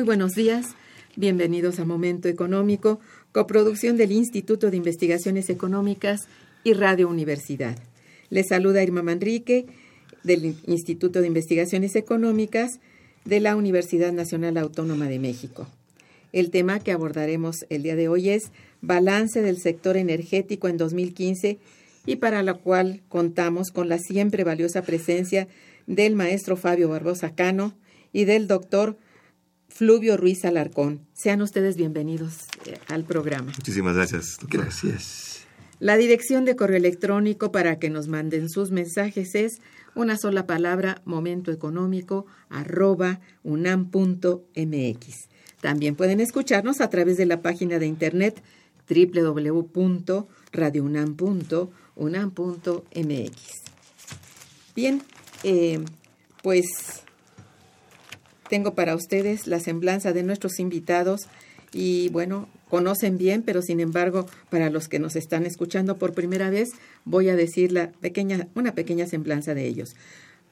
Muy buenos días. Bienvenidos a Momento Económico, coproducción del Instituto de Investigaciones Económicas y Radio Universidad. Les saluda Irma Manrique del Instituto de Investigaciones Económicas de la Universidad Nacional Autónoma de México. El tema que abordaremos el día de hoy es balance del sector energético en 2015 y para lo cual contamos con la siempre valiosa presencia del maestro Fabio Barbosa Cano y del doctor Fluvio Ruiz Alarcón. Sean ustedes bienvenidos eh, al programa. Muchísimas gracias. Gracias. La dirección de correo electrónico para que nos manden sus mensajes es una sola palabra momentoeconómico arroba unam.mx. También pueden escucharnos a través de la página de internet www.radiounam.unam.mx. Bien, eh, pues tengo para ustedes la semblanza de nuestros invitados y bueno, conocen bien, pero sin embargo, para los que nos están escuchando por primera vez, voy a decir la pequeña, una pequeña semblanza de ellos.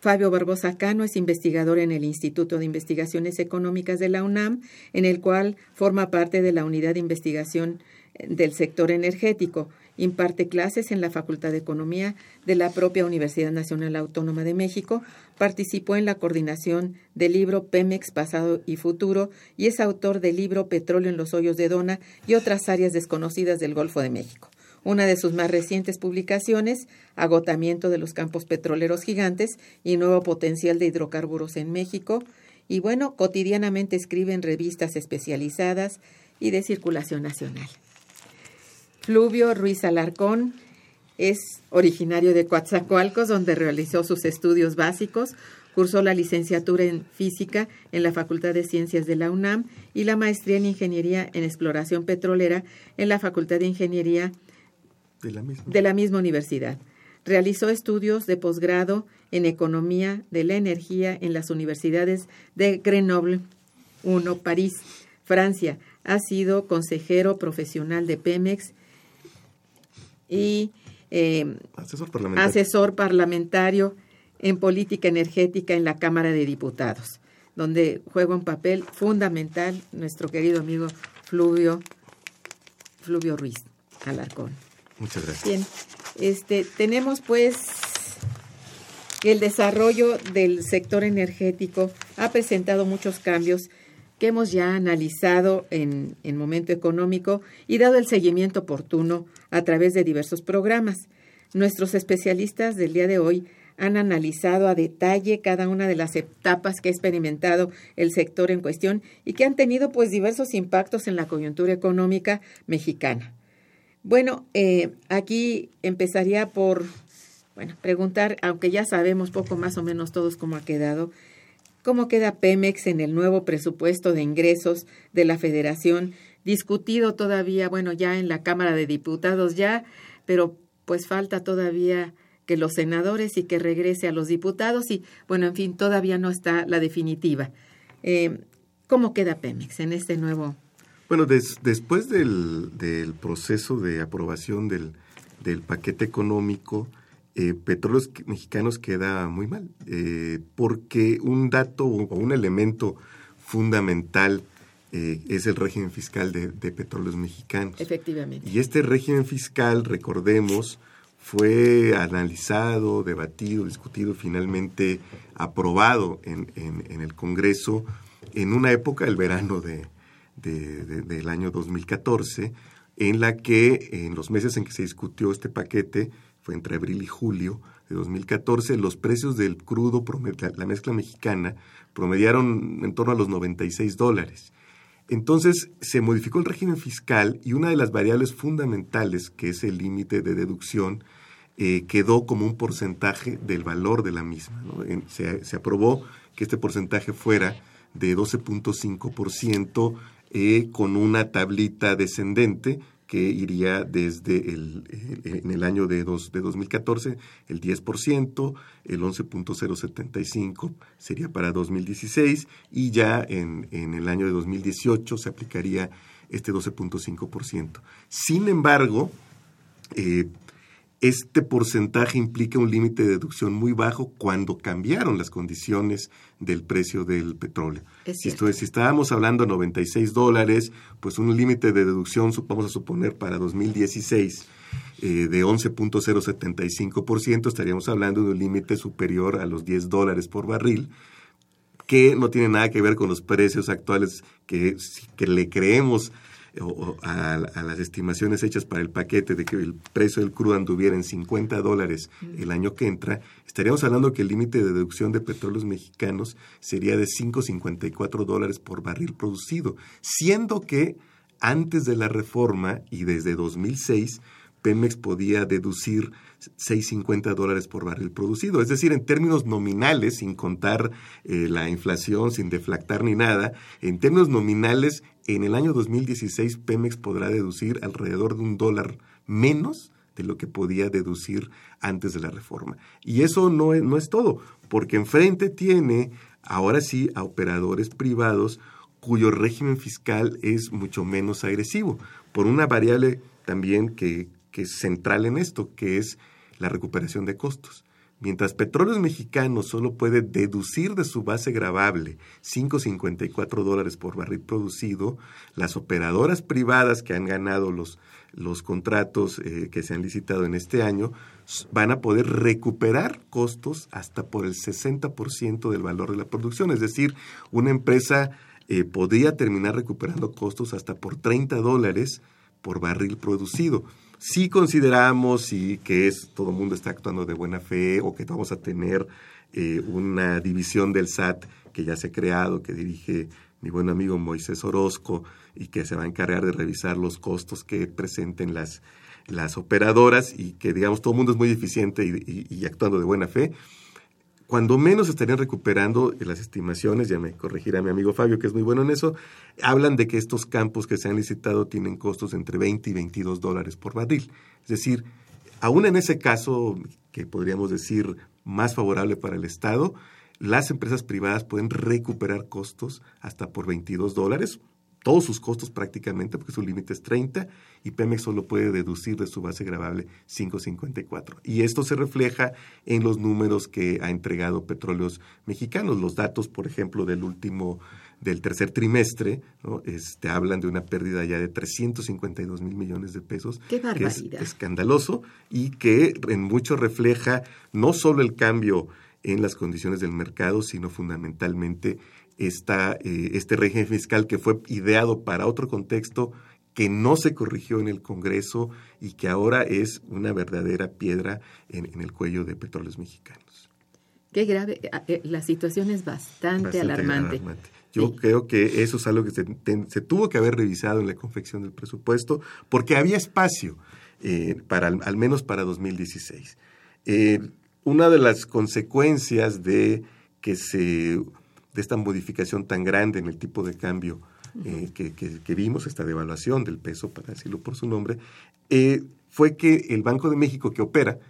Fabio Barbosa Cano es investigador en el Instituto de Investigaciones Económicas de la UNAM, en el cual forma parte de la Unidad de Investigación del Sector Energético imparte clases en la Facultad de Economía de la propia Universidad Nacional Autónoma de México, participó en la coordinación del libro Pemex Pasado y Futuro y es autor del libro Petróleo en los Hoyos de Dona y otras áreas desconocidas del Golfo de México. Una de sus más recientes publicaciones, Agotamiento de los campos petroleros gigantes y nuevo potencial de hidrocarburos en México. Y bueno, cotidianamente escribe en revistas especializadas y de circulación nacional. Fluvio Ruiz Alarcón es originario de Coatzacoalcos, donde realizó sus estudios básicos, cursó la licenciatura en física en la Facultad de Ciencias de la UNAM y la maestría en ingeniería en exploración petrolera en la Facultad de Ingeniería de la misma, de la misma universidad. Realizó estudios de posgrado en economía de la energía en las universidades de Grenoble, 1, París, Francia. Ha sido consejero profesional de Pemex y eh, asesor, parlamentario. asesor parlamentario en política energética en la Cámara de Diputados, donde juega un papel fundamental nuestro querido amigo Fluvio, Fluvio Ruiz Alarcón. Muchas gracias. Bien, este, tenemos pues que el desarrollo del sector energético ha presentado muchos cambios que hemos ya analizado en, en momento económico y dado el seguimiento oportuno a través de diversos programas. Nuestros especialistas del día de hoy han analizado a detalle cada una de las etapas que ha experimentado el sector en cuestión y que han tenido pues diversos impactos en la coyuntura económica mexicana. Bueno, eh, aquí empezaría por bueno, preguntar, aunque ya sabemos poco más o menos todos cómo ha quedado, cómo queda Pemex en el nuevo presupuesto de ingresos de la Federación, discutido todavía, bueno, ya en la Cámara de Diputados ya, pero pues falta todavía que los senadores y que regrese a los diputados y, bueno, en fin, todavía no está la definitiva. Eh, ¿Cómo queda Pemex en este nuevo? Bueno, des, después del, del, proceso de aprobación del paquete económico, eh, Petróleos Mexicanos queda muy mal, eh, porque un dato o un elemento fundamental eh, es el régimen fiscal de, de, Petróleos Mexicanos. Efectivamente. Y este régimen fiscal, recordemos, fue analizado, debatido, discutido, finalmente aprobado en, en, en el Congreso en una época, el verano de, de, del año 2014, en la que en los meses en que se discutió este paquete, entre abril y julio, de 2014, los precios del crudo, la mezcla mexicana, promediaron en torno a los 96 dólares. Entonces se modificó el régimen fiscal y una de las variables fundamentales, que es el límite de deducción, eh, quedó como un porcentaje del valor de la misma. se, se, aprobó que este porcentaje fuera de 12.5% eh, con una tablita descendente que iría desde el, en el año de, dos, de 2014 el 10%, el 11.075 sería para 2016 y ya en, en el año de 2018 se aplicaría este 12.5%. Sin embargo, eh, este porcentaje implica un límite de deducción muy bajo cuando cambiaron las condiciones del precio del petróleo. Si, esto, si estábamos hablando de 96 dólares, pues un límite de deducción, vamos a suponer, para 2016 eh, de 11.075%, estaríamos hablando de un límite superior a los 10 dólares por barril, que no tiene nada que ver con los precios actuales que, que le creemos o, a, las estimaciones hechas para el paquete de que el precio del crudo anduviera en 50 dólares el año que entra, estaríamos hablando que el límite de deducción de petróleos mexicanos sería de 5,54 dólares por barril producido, siendo que antes de la reforma y desde 2006 Pemex podía deducir 6,50 dólares por barril producido. Es decir, en términos nominales, sin contar eh, la inflación, sin deflactar ni nada, en términos nominales, en el año 2016 Pemex podrá deducir alrededor de un dólar menos de lo que podía deducir antes de la reforma. Y eso no es, no es todo, porque enfrente tiene ahora sí a operadores privados cuyo régimen fiscal es mucho menos agresivo, por una variable también que, que es central en esto, que es la recuperación de costos. Mientras Petróleos Mexicanos solo puede deducir de su base gravable 5.54 dólares por barril producido, las operadoras privadas que han ganado los, los contratos eh, que se han licitado en este año van a poder recuperar costos hasta por el 60% del valor de la producción. Es decir, una empresa eh, podría terminar recuperando costos hasta por 30 dólares por barril producido si consideramos y que es todo el mundo está actuando de buena fe o que vamos a tener eh, una división del SAT que ya se ha creado, que dirige mi buen amigo Moisés Orozco y que se va a encargar de revisar los costos que presenten las, las operadoras y que digamos todo el mundo es muy eficiente y actuando de buena fe, cuando menos estarían recuperando las estimaciones, ya me corregirá mi amigo Fabio, que es muy bueno en eso, hablan de que estos campos que se han licitado tienen costos entre 20 y 22 dólares por barril. Es decir, aún en ese caso, que podríamos decir más favorable para el Estado, las empresas privadas pueden recuperar costos hasta por 22 dólares, todos sus costos prácticamente, porque su límite es 30, y Pemex solo puede deducir de su base gravable 5.54. Y esto se refleja en los números que ha entregado Petróleos Mexicanos. Los datos, por ejemplo, del último del tercer trimestre, ¿no? este, hablan de una pérdida ya de 352 mil millones de pesos, que es escandaloso y que en mucho refleja no solo el cambio en las condiciones del mercado, sino fundamentalmente esta, eh, este régimen fiscal que fue ideado para otro contexto, que no se corrigió en el Congreso y que ahora es una verdadera piedra en, el cuello de petróleos mexicanos. Qué grave, eh, eh, la situación es bastante, alarmante. Yo creo que eso es algo que se, tuvo que haber revisado en la confección del presupuesto, porque había espacio, para, al menos para 2016. una de las consecuencias de que se de esta modificación tan grande en el tipo de cambio eh, que, vimos, esta devaluación del peso, para decirlo por su nombre, eh, fue que el Banco de México que opera,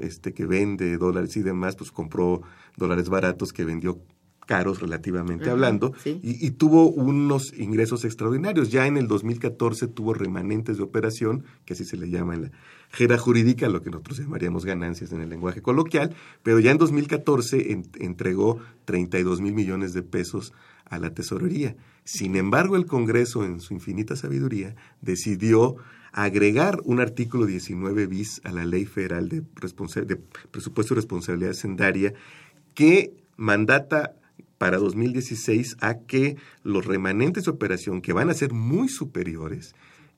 este que vende dólares y demás, pues compró dólares baratos que vendió caros relativamente hablando, y, tuvo unos ingresos extraordinarios. Ya en el 2014 tuvo remanentes de operación, que así se le llama en la jera jurídica, lo que nosotros llamaríamos ganancias en el lenguaje coloquial, pero ya en 2014 entregó 32 mil millones de pesos a la tesorería. Sin embargo, el Congreso, en su infinita sabiduría, decidió agregar un artículo 19 bis a la Ley Federal de, de Presupuesto y Responsabilidad Sendaria que mandata para 2016 a que los remanentes de operación, que van a ser muy superiores,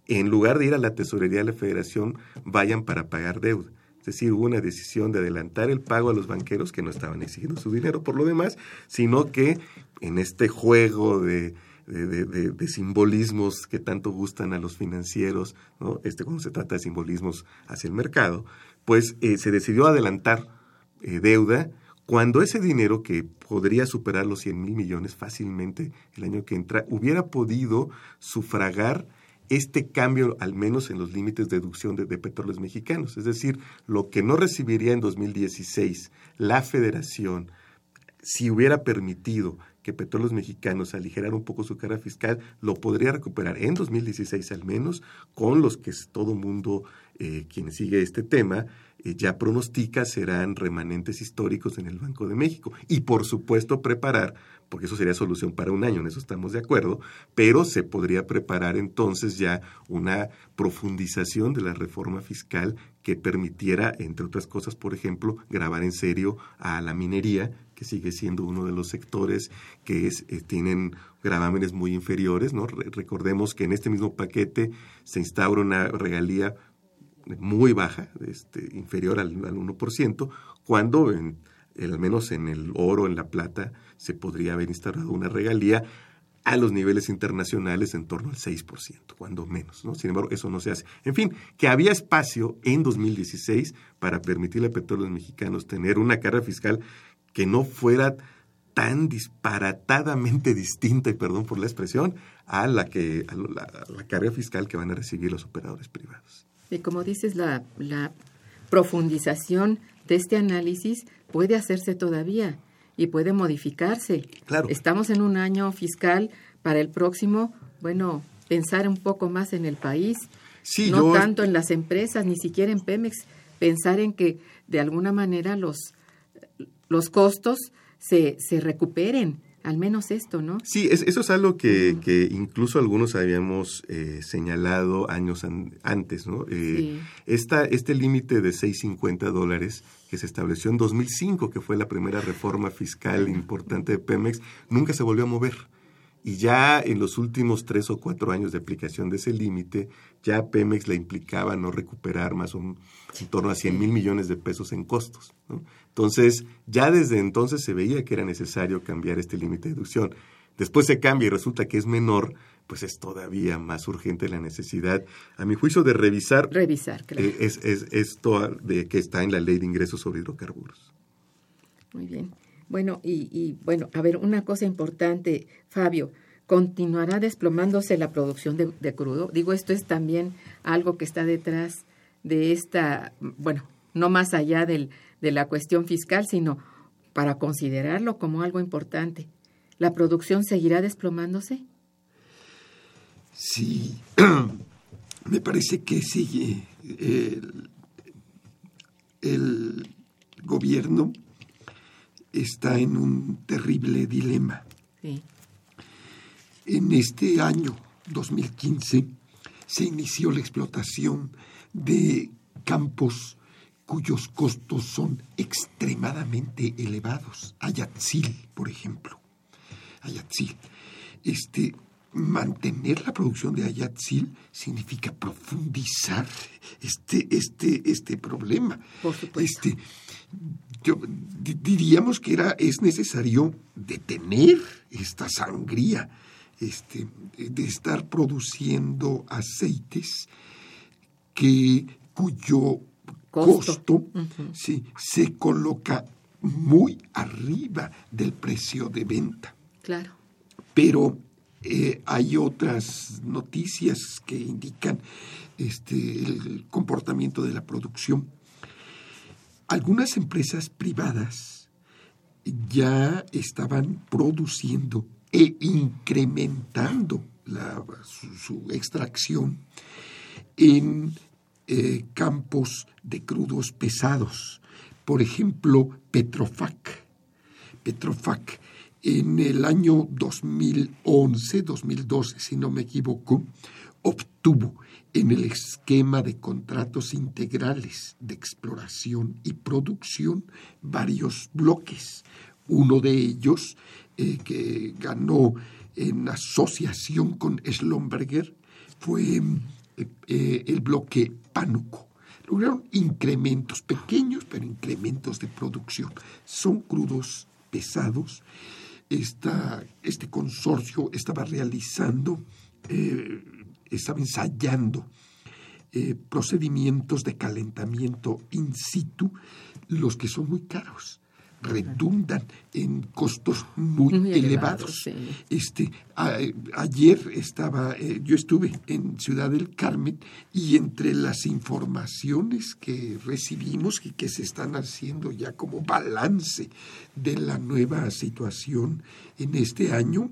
en lugar de ir a la tesorería de la federación, vayan para pagar deuda. Es decir, hubo una decisión de adelantar el pago a los banqueros que no estaban exigiendo su dinero por lo demás, sino que en este juego de, de, simbolismos que tanto gustan a los financieros, este, cuando se trata de simbolismos hacia el mercado, pues eh, se decidió adelantar eh, deuda cuando ese dinero que podría superar los 100 mil millones fácilmente el año que entra, hubiera podido sufragar este cambio, al menos en los límites de deducción de, de, petróleos mexicanos. Es decir, lo que no recibiría en 2016 la federación, si hubiera permitido que Petróleos Mexicanos aligerara un poco su carga fiscal, lo podría recuperar en 2016 al menos, con los que todo mundo, eh, quien sigue este tema, ya pronostica serán remanentes históricos en el Banco de México. Y por supuesto preparar, porque eso sería solución para un año, en eso estamos de acuerdo, pero se podría preparar entonces ya una profundización de la reforma fiscal que permitiera, entre otras cosas, por ejemplo, grabar en serio a la minería, que sigue siendo uno de los sectores que es, eh, tienen gravámenes muy inferiores. ¿no? recordemos que en este mismo paquete se instaura una regalía muy baja, este, inferior al, al 1%, cuando en, al menos en el oro, en la plata, se podría haber instaurado una regalía a los niveles internacionales en torno al 6%, cuando menos. ¿no? Sin embargo, eso no se hace. En fin, que había espacio en 2016 para permitirle a petróleos mexicanos tener una carga fiscal que no fuera tan disparatadamente distinta, y perdón por la expresión, a la, que, a la carga fiscal que van a recibir los operadores privados. Y como dices, la, la profundización de este análisis puede hacerse todavía y puede modificarse. Claro. Estamos en un año fiscal para el próximo, bueno, pensar un poco más en el país, sí, no tanto en las empresas, ni siquiera en Pemex, pensar en que de alguna manera los, los costos se, se recuperen al menos esto, ¿no? Sí, eso es algo que, que incluso algunos habíamos eh, señalado años antes, ¿no? Eh, este límite de 6.50 dólares que se estableció en 2005, que fue la primera reforma fiscal importante de Pemex, nunca se volvió a mover. Y ya en los últimos tres o cuatro años de aplicación de ese límite, ya Pemex le implicaba no recuperar más o en torno a 100 mil millones de pesos en costos. ¿no? Entonces, ya desde entonces se veía que era necesario cambiar este límite de deducción. Después se cambia y resulta que es menor, pues es todavía más urgente la necesidad, a mi juicio, de revisar, revisar eh, es, esto de que está en la ley de ingresos sobre hidrocarburos. Muy bien. Bueno, y, bueno, a ver, una cosa importante, Fabio, ¿continuará desplomándose la producción de, de crudo? Digo, esto es también algo que está detrás de esta, bueno, no más allá del, de la cuestión fiscal, sino para considerarlo como algo importante. ¿La producción seguirá desplomándose? Sí, me parece que sigue. El, el gobierno está en un terrible dilema. Sí. En este año 2015 se inició la explotación de campos cuyos costos son extremadamente elevados. Ayatzil, por ejemplo. Ayatzil. Este, mantener la producción de Ayatzil significa profundizar este, este, este problema. Por supuesto. Este, yo, diríamos que era, es necesario detener esta sangría este, de estar produciendo aceites que, cuyo costo, sí, se coloca muy arriba del precio de venta. Claro. Pero eh, hay otras noticias que indican este, el comportamiento de la producción. Algunas empresas privadas ya estaban produciendo e incrementando la, su extracción en eh, campos de crudos pesados. Por ejemplo, Petrofac. Petrofac en el año 2011, 2012, si no me equivoco, obtuvo en el esquema de contratos integrales de exploración y producción varios bloques. Uno de ellos, eh, que ganó en asociación con Schlumberger, fue eh, el bloque Pánuco. lograron incrementos pequeños, pero incrementos de producción. Son crudos pesados. este consorcio estaba realizando, eh, estaba ensayando eh, procedimientos de calentamiento in situ, los que son muy caros redundan en costos muy, elevados. Este, ayer estaba, eh, yo estuve en Ciudad del Carmen y entre las informaciones que recibimos y que se están haciendo ya como balance de la nueva situación en este año,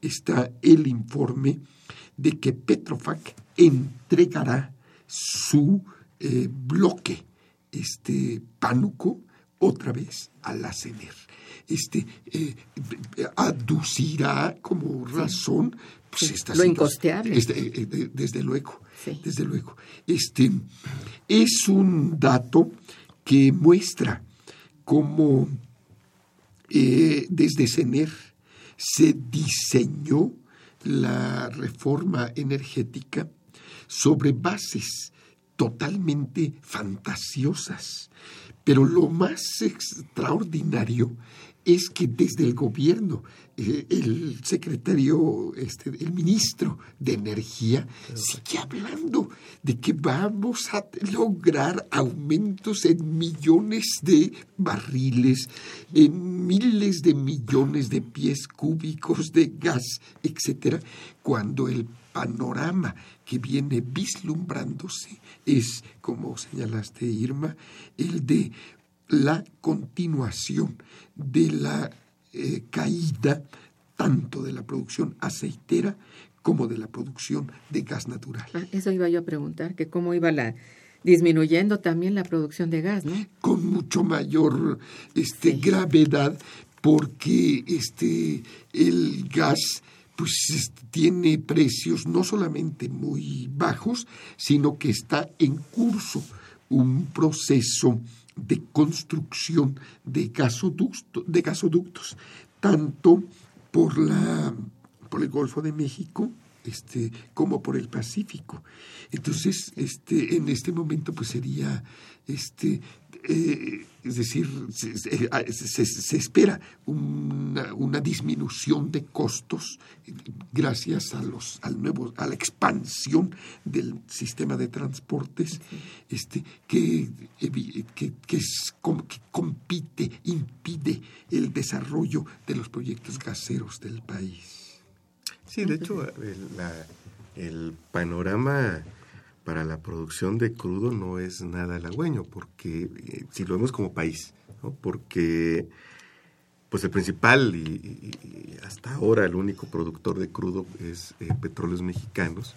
está el informe de que Petrofac entregará su eh, bloque este pánuco otra vez a la CENER. Este, eh, aducirá como razón pues, lo incosteable. Este, eh, desde luego, desde luego. Este, es un dato que muestra cómo desde CENER se diseñó la reforma energética sobre bases totalmente fantasiosas. Pero lo más extraordinario es que desde el gobierno, eh, el secretario, este, el ministro de Energía, sigue hablando de que vamos a lograr aumentos en millones de barriles, en miles de millones de pies cúbicos de gas, etcétera, cuando el panorama que viene vislumbrándose es, como señalaste Irma, el de la continuación de la eh, caída tanto de la producción aceitera como de la producción de gas natural. Ah, eso iba yo a preguntar, que cómo iba la disminuyendo también la producción de gas, ¿no? Con mucho mayor este, gravedad, porque este, el gas pues tiene precios no solamente muy bajos, sino que está en curso un proceso de construcción de gasoductos, de gasoductos tanto por, la, por el Golfo de México este, como por el Pacífico. Entonces, este, en este momento, pues sería este, eh, es decir, se, ah, espera una, disminución de costos gracias a los, al nuevo, a la expansión del sistema de transportes este, que, que, que, compite, impide el desarrollo de los proyectos gaseros del país. Sí, de hecho, el panorama para la producción de crudo no es nada halagüeño, porque eh, si lo vemos como país, porque pues el principal y, hasta ahora el único productor de crudo es eh, Petróleos Mexicanos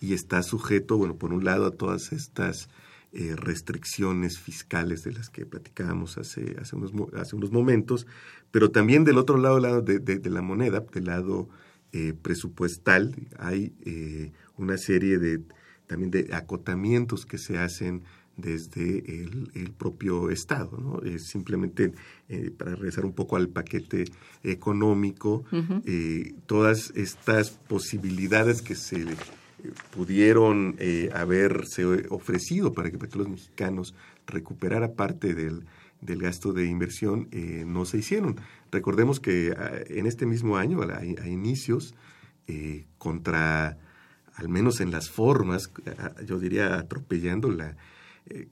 y está sujeto, bueno, por un lado a todas estas eh, restricciones fiscales de las que platicábamos hace, hace, unos, hace unos momentos, pero también del otro lado, lado de, de la moneda, del lado presupuestal, hay una serie de también de acotamientos que se hacen desde el, propio Estado. simplemente, eh, para regresar un poco al paquete económico, eh, todas estas posibilidades que se eh, pudieron haberse ofrecido para que Petróleos Mexicanos recuperara parte del, del gasto de inversión no se hicieron. Recordemos que ah, en este mismo año, a, a inicios, contra al menos en las formas, yo diría atropellando la, eh,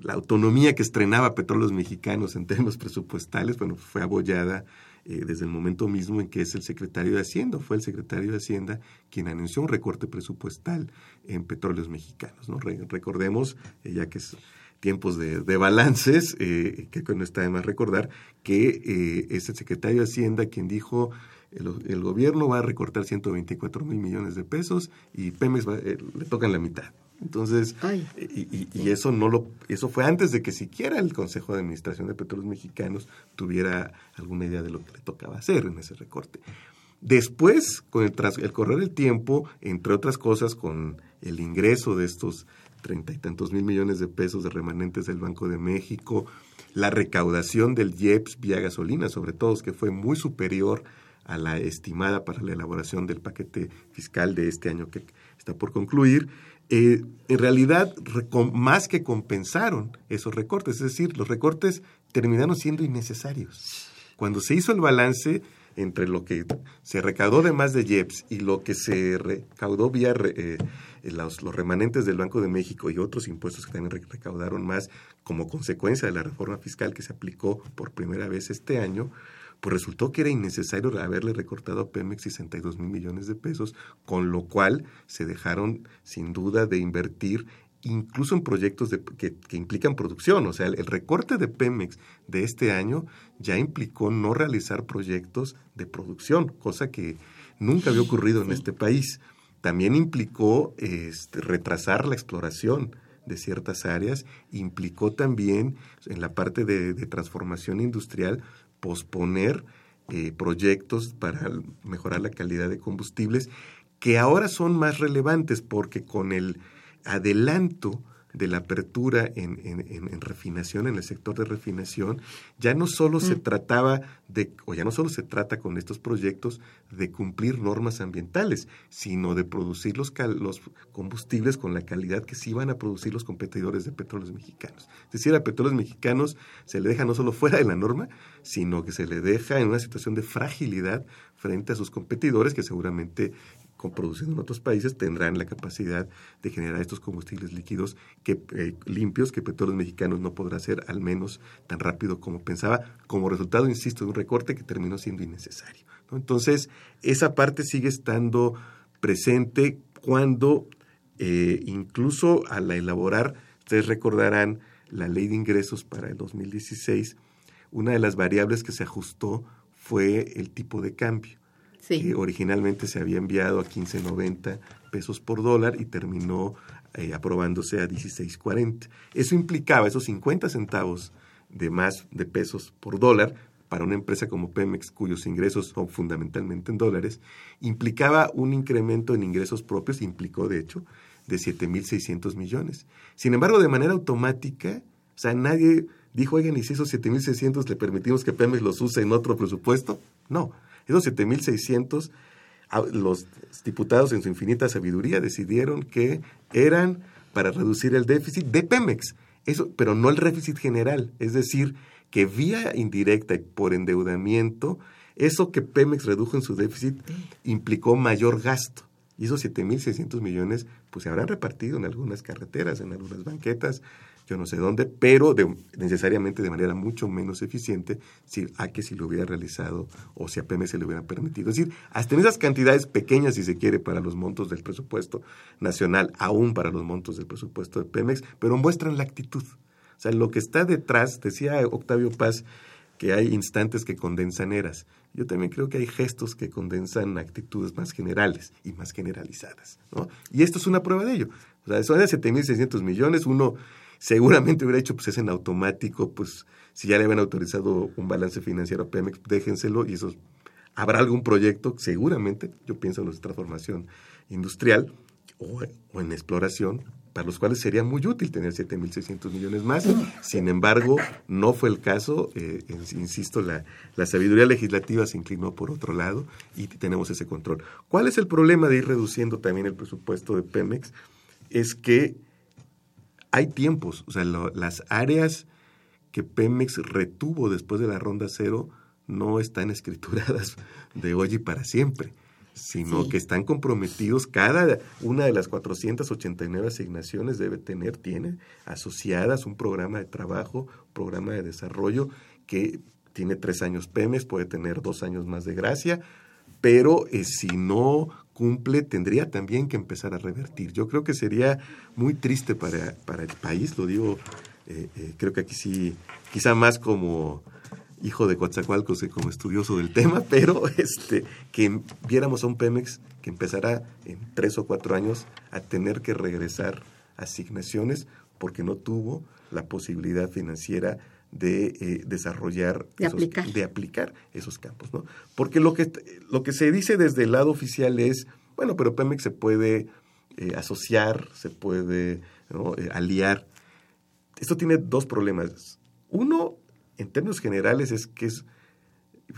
la autonomía que estrenaba Petróleos Mexicanos en términos presupuestales, bueno, fue abollada eh, desde el momento mismo en que es el secretario de Hacienda, fue el secretario de Hacienda quien anunció un recorte presupuestal en Petróleos Mexicanos. ¿no? recordemos, eh, ya que es tiempos de, balances, que no está de más recordar, que es el secretario de Hacienda quien dijo el, gobierno va a recortar 124 mil millones de pesos y Pemex eh, le tocan la mitad. Entonces, y, eso no lo, eso fue antes de que siquiera el Consejo de Administración de Petróleos Mexicanos tuviera alguna idea de lo que le tocaba hacer en ese recorte. Después, con el, tras, el correr del tiempo, entre otras cosas, con el ingreso de estos treinta y tantos mil millones de pesos de remanentes del Banco de México, la recaudación del IEPS vía gasolina, sobre todo, que fue muy superior a la estimada para la elaboración del paquete fiscal de este año que está por concluir, eh, en realidad más que compensaron esos recortes, es decir, los recortes terminaron siendo innecesarios. Cuando se hizo el balance entre lo que se recaudó de más de IEPS y lo que se recaudó vía eh, los, los, remanentes del Banco de México y otros impuestos que también recaudaron más como consecuencia de la reforma fiscal que se aplicó por primera vez este año, pues resultó que era innecesario haberle recortado a Pemex 62 mil millones de pesos, con lo cual se dejaron sin duda de invertir incluso en proyectos que, implican producción. O sea, el, recorte de Pemex de este año ya implicó no realizar proyectos de producción, cosa que nunca había ocurrido en este país. También implicó este, retrasar la exploración de ciertas áreas, implicó también en la parte de transformación industrial posponer eh, proyectos para mejorar la calidad de combustibles que ahora son más relevantes porque con el adelanto de la apertura en, en, refinación, en el sector de refinación, ya no solo se mm. trataba de, o ya no solo se trata con estos proyectos de cumplir normas ambientales, sino de producir los, los combustibles con la calidad que sí van a producir los competidores de petróleos mexicanos. Es decir, a petróleos mexicanos se le deja no solo fuera de la norma, sino que se le deja en una situación de fragilidad frente a sus competidores que seguramente con producido en otros países tendrán la capacidad de generar estos combustibles líquidos que, eh, limpios que Petróleos Mexicanos no podrá hacer al menos tan rápido como pensaba, como resultado, insisto, de un recorte que terminó siendo innecesario. Entonces, esa parte sigue estando presente cuando eh, incluso al elaborar, ustedes recordarán la ley de ingresos para el 2016, una de las variables que se ajustó fue el tipo de cambio originalmente se había enviado a 15.90 pesos por dólar y terminó eh, aprobándose a 16.40. Eso implicaba esos 50 centavos de más de pesos por dólar para una empresa como Pemex, cuyos ingresos son fundamentalmente en dólares, implicaba un incremento en ingresos propios, implicó de hecho, de 7.600 millones. Sin embargo, de manera automática, o sea, nadie dijo, oigan, ¿y si esos 7.600 le permitimos que Pemex los use en otro presupuesto? No, esos 7.600, los diputados en su infinita sabiduría decidieron que eran para reducir el déficit de Pemex, eso, pero no el déficit general, es decir, que vía indirecta y por endeudamiento, eso que Pemex redujo en su déficit implicó mayor gasto. Y esos 7.600 millones pues se habrán repartido en algunas carreteras, en algunas banquetas, yo no sé dónde, pero necesariamente de manera mucho menos eficiente si, a que si lo hubiera realizado o si a Pemex se le hubiera permitido. Es decir, hasta en esas cantidades pequeñas, si se quiere, para los montos del presupuesto nacional, aún para los montos del presupuesto de Pemex, pero muestran la actitud. O sea, lo que está detrás, decía Octavio Paz, que hay instantes que condensan eras. Yo también creo que hay gestos que condensan actitudes más generales y más generalizadas. ¿no? Y esto es una prueba de ello. O sea, son de 7.600 millones, uno seguramente hubiera hecho, pues es en automático, pues si ya le habían autorizado un balance financiero a Pemex, déjenselo y eso habrá algún proyecto, seguramente, yo pienso en la transformación industrial o, en exploración, para los cuales sería muy útil tener 7.600 millones más. Sin embargo, no fue el caso. Eh, insisto, la, la, sabiduría legislativa se inclinó por otro lado y tenemos ese control. ¿Cuál es el problema de ir reduciendo también el presupuesto de Pemex? Es que hay tiempos, o sea, las áreas que Pemex retuvo después de la ronda cero no están escrituradas de hoy y para siempre, sino que están comprometidos, cada una de las 489 asignaciones debe tener, tiene asociadas un programa de trabajo, programa de desarrollo que tiene tres años Pemex, puede tener dos años más de gracia, pero eh, si no cumple, tendría también que empezar a revertir. Yo creo que sería muy triste para, para el país, lo digo, eh, eh, creo que aquí sí, quizá más como hijo de Coatzacoalcos que como estudioso del tema, pero este, que viéramos a un Pemex que empezará en tres o cuatro años a tener que regresar asignaciones porque no tuvo la posibilidad financiera de eh, desarrollar, de, aplicar. de aplicar esos campos. ¿no? Porque lo que, lo que se dice desde el lado oficial es, bueno, pero Pemex se puede eh, asociar, se puede eh, aliar. Esto tiene dos problemas. Uno, en términos generales, es que es,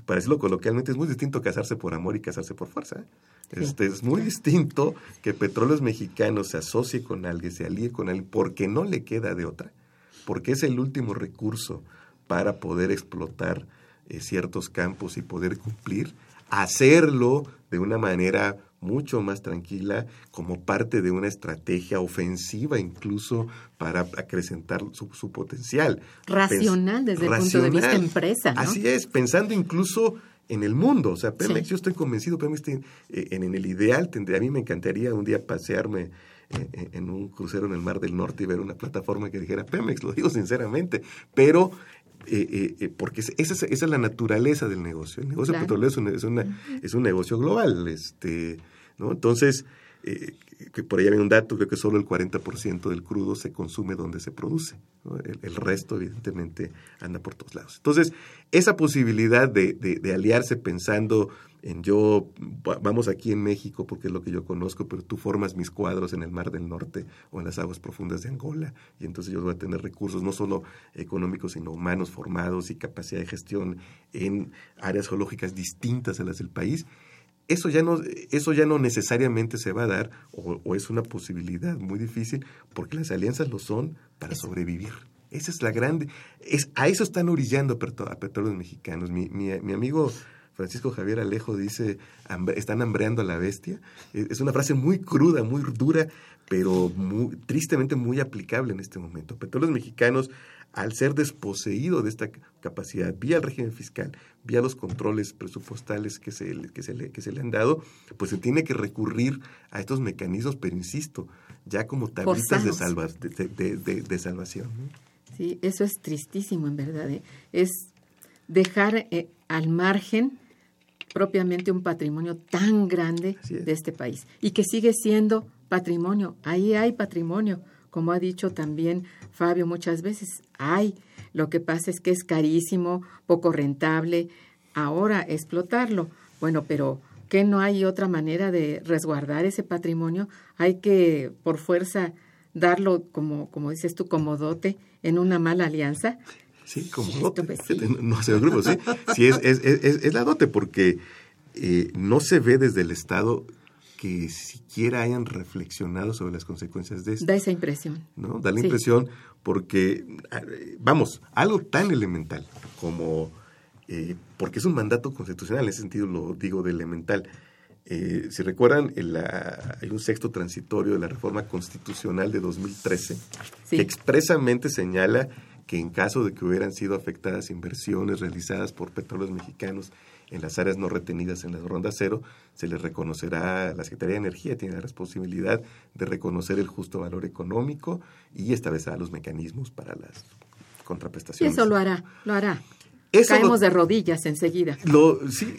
para decirlo coloquialmente, es muy distinto casarse por amor y casarse por fuerza. Este, es muy distinto que Petróleos Mexicanos se asocie con alguien, se alíe con alguien, porque no le queda de otra, porque es el último recurso para poder explotar eh, ciertos campos y poder cumplir, hacerlo de una manera mucho más tranquila como parte de una estrategia ofensiva incluso para acrecentar su, potencial. Racional desde el punto de vista empresa. Así es, pensando incluso en el mundo. O sea, Pemex, yo estoy convencido, Pemex eh, en, el ideal, tendría, a mí me encantaría un día pasearme eh, eh, en un crucero en el Mar del Norte y ver una plataforma que dijera Pemex, lo digo sinceramente, pero porque esa es, esa es, la naturaleza del negocio. El negocio petrolero es, es, una, es un negocio global. Este, ¿no? Entonces, eh, que por ahí hay un dato, creo que solo el 40% del crudo se consume donde se produce. El, resto, evidentemente, anda por todos lados. Entonces, esa posibilidad de, de, aliarse pensando en yo, vamos aquí en México porque es lo que yo conozco, pero tú formas mis cuadros en el Mar del Norte o en las aguas profundas de Angola, y entonces yo voy a tener recursos no solo económicos, sino humanos formados y capacidad de gestión en áreas geológicas distintas a las del país eso ya no, eso ya no necesariamente se va a dar o, es una posibilidad muy difícil porque las alianzas lo son para sobrevivir. Esa es la grande, es, a eso están orillando a petróleos mexicanos. Mi, mi, mi, amigo Francisco Javier Alejo dice, están hambreando a la bestia. Es una frase muy cruda, muy dura, pero muy, tristemente muy aplicable en este momento. Petróleos mexicanos al ser desposeído de esta capacidad vía el régimen fiscal, vía los controles presupuestales que se, que se, le, que se le han dado, pues se tiene que recurrir a estos mecanismos, pero insisto, ya como tablitas de, salva, de, de, salvación. Sí, eso es tristísimo en verdad. ¿eh? Es dejar eh, al margen propiamente un patrimonio tan grande de este país y que sigue siendo patrimonio. Ahí hay patrimonio, como ha dicho también Fabio muchas veces. Hay, lo que pasa es que es carísimo, poco rentable. Ahora explotarlo. Bueno, pero ¿qué no hay otra manera de resguardar ese patrimonio? Hay que, por fuerza, darlo, como, como dices tú, como dote en una mala alianza. Sí, como dote. No se grupo, sí. Sí, es, es, es, es la dote porque eh, no se ve desde el Estado que siquiera hayan reflexionado sobre las consecuencias de esto. Da esa impresión. ¿No? Da la impresión porque, vamos, algo tan elemental como, eh, porque es un mandato constitucional, en ese sentido lo digo de elemental. Eh, si recuerdan, hay un sexto transitorio de la reforma constitucional de 2013 que expresamente señala que en caso de que hubieran sido afectadas inversiones realizadas por petróleos mexicanos en las áreas no retenidas en la ronda cero, se les reconocerá, la Secretaría de Energía tiene la responsabilidad de reconocer el justo valor económico y establecerá los mecanismos para las contraprestaciones. eso lo hará, lo hará. Caemos de rodillas enseguida. Lo, sí,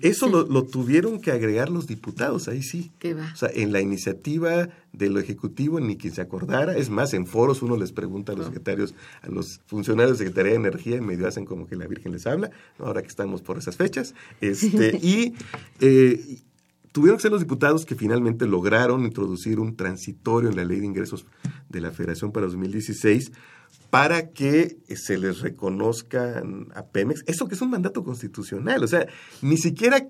eso Lo, tuvieron que agregar los diputados, ahí sí. ¿Qué va? O sea, en la iniciativa de lo Ejecutivo ni quien se acordara. Es más, en foros uno les pregunta a los secretarios, a los funcionarios de Secretaría de Energía y medio hacen como que la Virgen les habla, ahora que estamos por esas fechas. Este, y eh, tuvieron que ser los diputados que finalmente lograron introducir un transitorio en la Ley de Ingresos de la Federación para 2016 para que se les reconozca a Pemex, eso que es un mandato constitucional, o sea, ni siquiera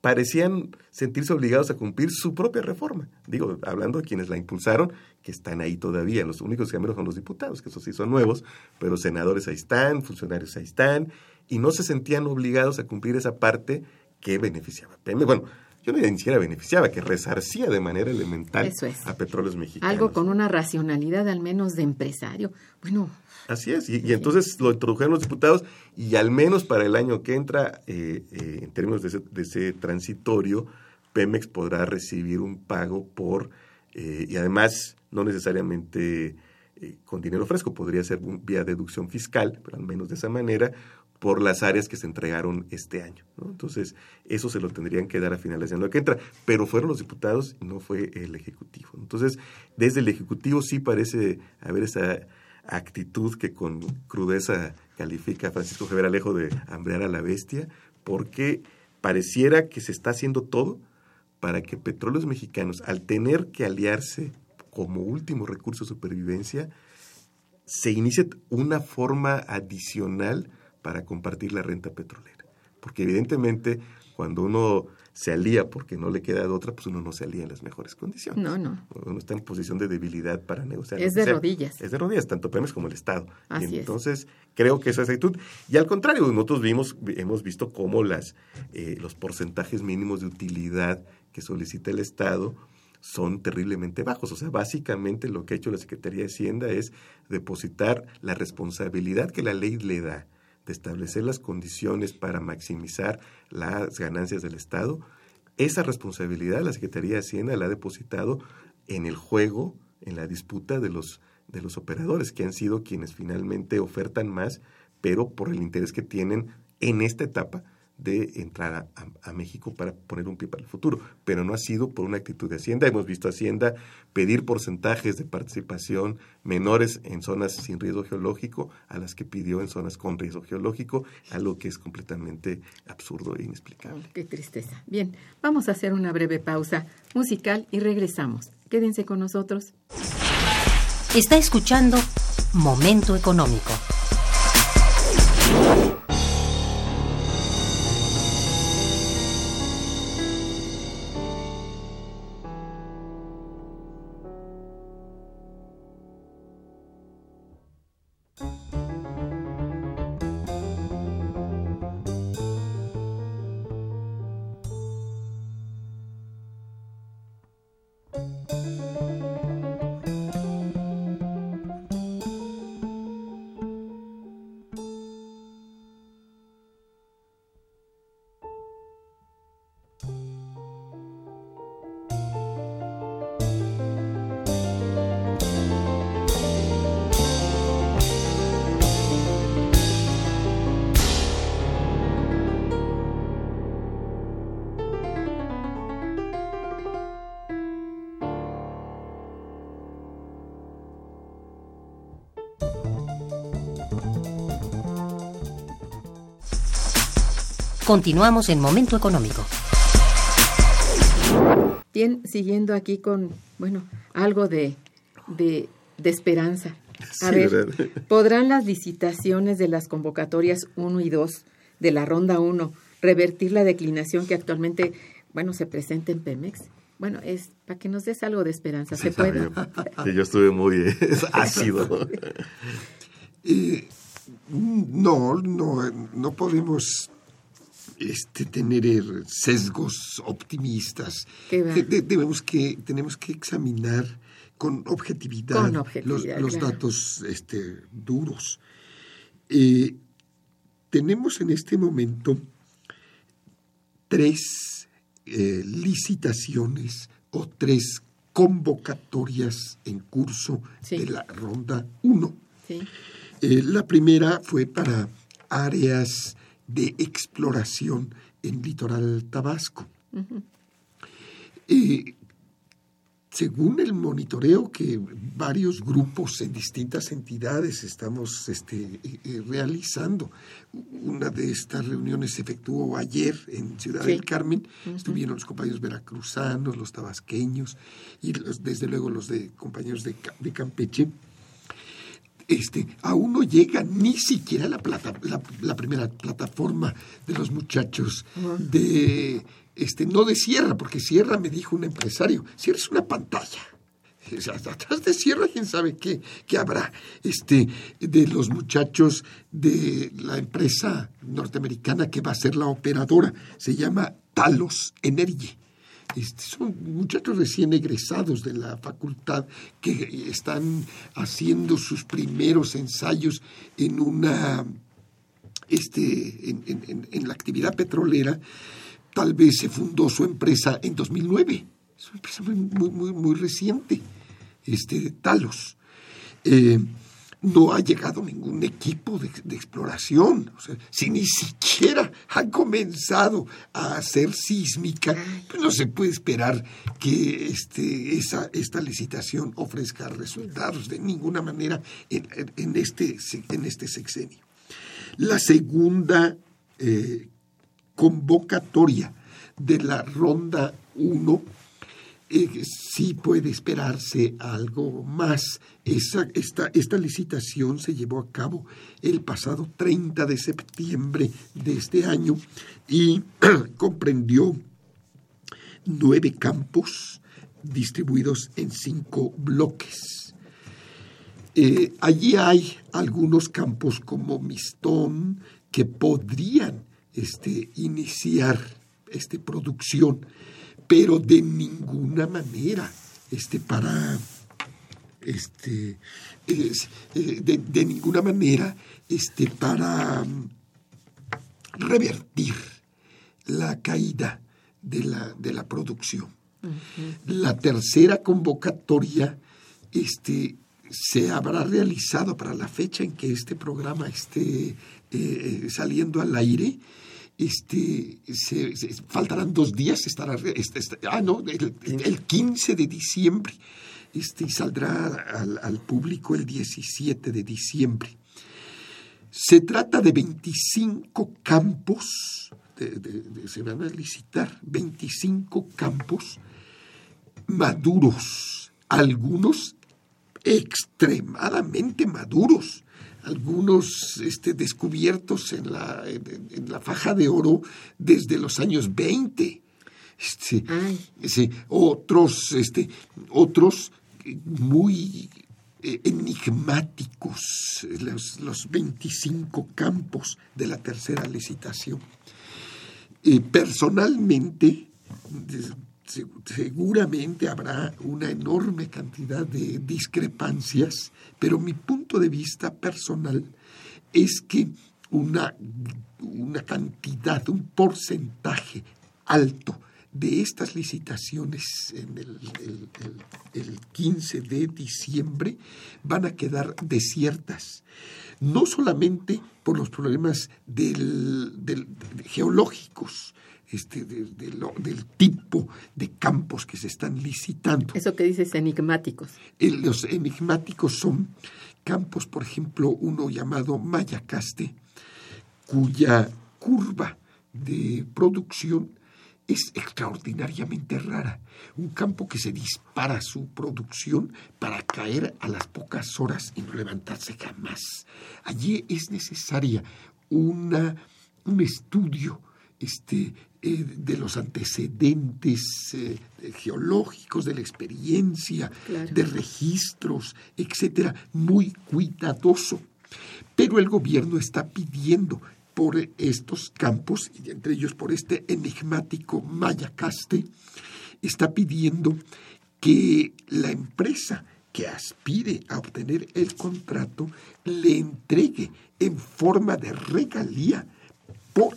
parecían sentirse obligados a cumplir su propia reforma. Digo, hablando de quienes la impulsaron, que están ahí todavía, los únicos que son los diputados, que esos sí son nuevos, pero senadores ahí están, funcionarios ahí están, y no se sentían obligados a cumplir esa parte que beneficiaba a Pemex. Bueno, yo no ni siquiera beneficiaba, que resarcía de manera elemental a petróleos mexicanos. Algo con una racionalidad al menos de empresario. Bueno. Así es, y, entonces lo introdujeron los diputados y al menos para el año que entra, eh, eh, en términos de ese, transitorio, Pemex podrá recibir un pago por, eh, y además no necesariamente con dinero fresco, podría ser vía deducción fiscal, pero al menos de esa manera, por las áreas que se entregaron este año. Entonces, eso se lo tendrían que dar a finales de año que entra, pero fueron los diputados y no fue el Ejecutivo. Entonces, desde el Ejecutivo sí parece haber esa actitud que con crudeza califica Francisco Javier Alejo de hambrear a la bestia, porque pareciera que se está haciendo todo para que petróleos mexicanos, al tener que aliarse como último recurso de supervivencia, se inicie una forma adicional para compartir la renta petrolera. Porque evidentemente cuando uno se alía porque no le queda de otra, pues uno no se alía en las mejores condiciones. No, no. Uno está en posición de debilidad para negociar. Es de sea. rodillas. Es de rodillas, tanto Pemex como el Estado. Así y es. entonces, creo que esa es actitud. Y al contrario, nosotros vimos, hemos visto cómo las, eh, los porcentajes mínimos de utilidad que solicita el Estado son terriblemente bajos. O sea, básicamente lo que ha hecho la Secretaría de Hacienda es depositar la responsabilidad que la ley le da de establecer las condiciones para maximizar las ganancias del Estado. Esa responsabilidad la Secretaría de Hacienda la ha depositado en el juego, en la disputa de los, de los operadores, que han sido quienes finalmente ofertan más, pero por el interés que tienen en esta etapa de entrar a, a- a México para poner un pie para el futuro, pero no ha sido por una actitud de Hacienda. Hemos visto a Hacienda pedir porcentajes de participación menores en zonas sin riesgo geológico a las que pidió en zonas con riesgo geológico, algo que es completamente absurdo e inexplicable. Qué tristeza. Bien, vamos a hacer una breve pausa musical y regresamos. Quédense con nosotros. Está escuchando Momento Económico. Continuamos en Momento Económico. Bien, siguiendo aquí con, bueno, algo de, de, de esperanza. A Sí, ver, ¿verdad? ¿podrán las licitaciones de las convocatorias 1 y 2 de la ronda 1 revertir la declinación que actualmente, bueno, se presenta en Pemex? Bueno, es para que nos des algo de esperanza. ¿Se puede? yo estuve muy eh, ácido. Eh, no, no, no podemos este, tener eh, sesgos optimistas. De- de- debemos que, tenemos que examinar con objetividad, Con los- objetividad, los, claro. datos este, duros. Eh, tenemos en este momento tres eh, licitaciones o tres convocatorias en curso Sí. de la ronda 1. Sí. Eh, la primera fue para áreas de exploración en litoral tabasco. Eh, según el monitoreo que varios grupos en distintas entidades estamos este, eh, eh, realizando, una de estas reuniones se efectuó ayer en Ciudad Sí. del Carmen, estuvieron los compañeros veracruzanos, los tabasqueños y los- desde luego los de compañeros de, de Campeche este, aún no llega ni siquiera la, plata, la, la primera plataforma de los muchachos de, este, no de Sierra, porque Sierra me dijo un empresario, Sierra es una pantalla. Atrás de Sierra, quién sabe qué, qué habrá. Este, de los muchachos de la empresa norteamericana que va a ser la operadora, se llama Talos Energy. Este, son muchachos recién egresados de la facultad que están haciendo sus primeros ensayos en una este, en, la actividad petrolera. Tal vez se fundó su empresa en 2009. Es una empresa muy, muy, muy, muy reciente, este, Talos. Eh, no ha llegado ningún equipo de, exploración. O sea, si ni siquiera han comenzado a hacer sísmica, pues no se puede esperar que este, esa, esta licitación ofrezca resultados de ninguna manera en, este, en este sexenio. La segunda eh, convocatoria de la ronda 1 eh, sí puede esperarse algo más. Esta, esta licitación se llevó a cabo el pasado 30 de septiembre de este año y comprendió nueve campos distribuidos en cinco bloques. Eh, allí hay algunos campos como Mistón que podrían este, iniciar este, producción, pero de ninguna manera este, para este, eh, de, de, ninguna manera este, para mm, revertir la caída de la, de la producción. La tercera convocatoria este, se habrá realizado para la fecha en que este programa esté eh, saliendo al aire. Este, se, faltarán dos días, estará, este, este, ah, no, el, el, 15 de diciembre, este, y saldrá al, público el 17 de diciembre. Se trata de 25 campos, se van a licitar 25 campos maduros, algunos extremadamente maduros, algunos este, descubiertos en la, en, en la, faja de oro desde los años 20. Este, otros, este, otros muy eh, enigmáticos, los, los, 25 campos de la tercera licitación. Eh, personalmente, seguramente habrá una enorme cantidad de discrepancias, pero mi punto de vista personal es que una, una cantidad, un porcentaje alto de estas licitaciones en el, el, el, el, 15 de diciembre van a quedar desiertas, no solamente por los problemas geológicos, este, de, de lo, del tipo de campos que se están licitando. Eso que dices enigmáticos. El, los enigmáticos son campos, por ejemplo, uno llamado Mayacaste, cuya curva de producción es extraordinariamente rara. Un campo que se dispara su producción para caer a las pocas horas y no levantarse jamás. Allí es necesaria una, un estudio este, eh, de los antecedentes eh, geológicos, de la experiencia, claro. de registros, etcétera, muy cuidadoso. Pero el gobierno está pidiendo por estos campos, y entre ellos por este enigmático Mayacaste, está pidiendo que la empresa que aspire a obtener el contrato le entregue en forma de regalía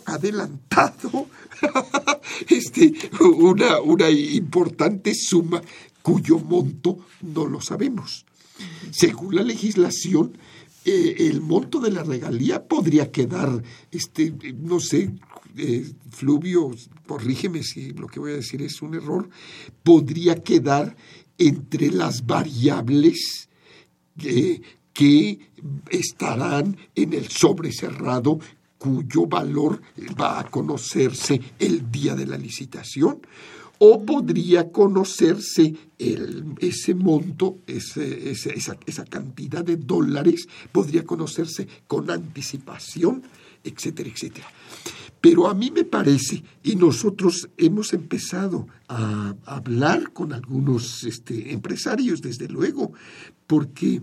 adelantado este, una, una importante suma cuyo monto no lo sabemos. Según la legislación, eh, el monto de la regalía podría quedar, este, no sé, eh, Fluvio, corrígeme si lo que voy a decir es un error, podría quedar entre las variables eh, que estarán en el sobre cerrado cuyo valor va a conocerse el día de la licitación, o podría conocerse ese monto, esa cantidad de dólares, podría conocerse con anticipación, etcétera, etcétera. Pero a mí me parece, y nosotros hemos empezado a hablar con algunos este, empresarios, desde luego, porque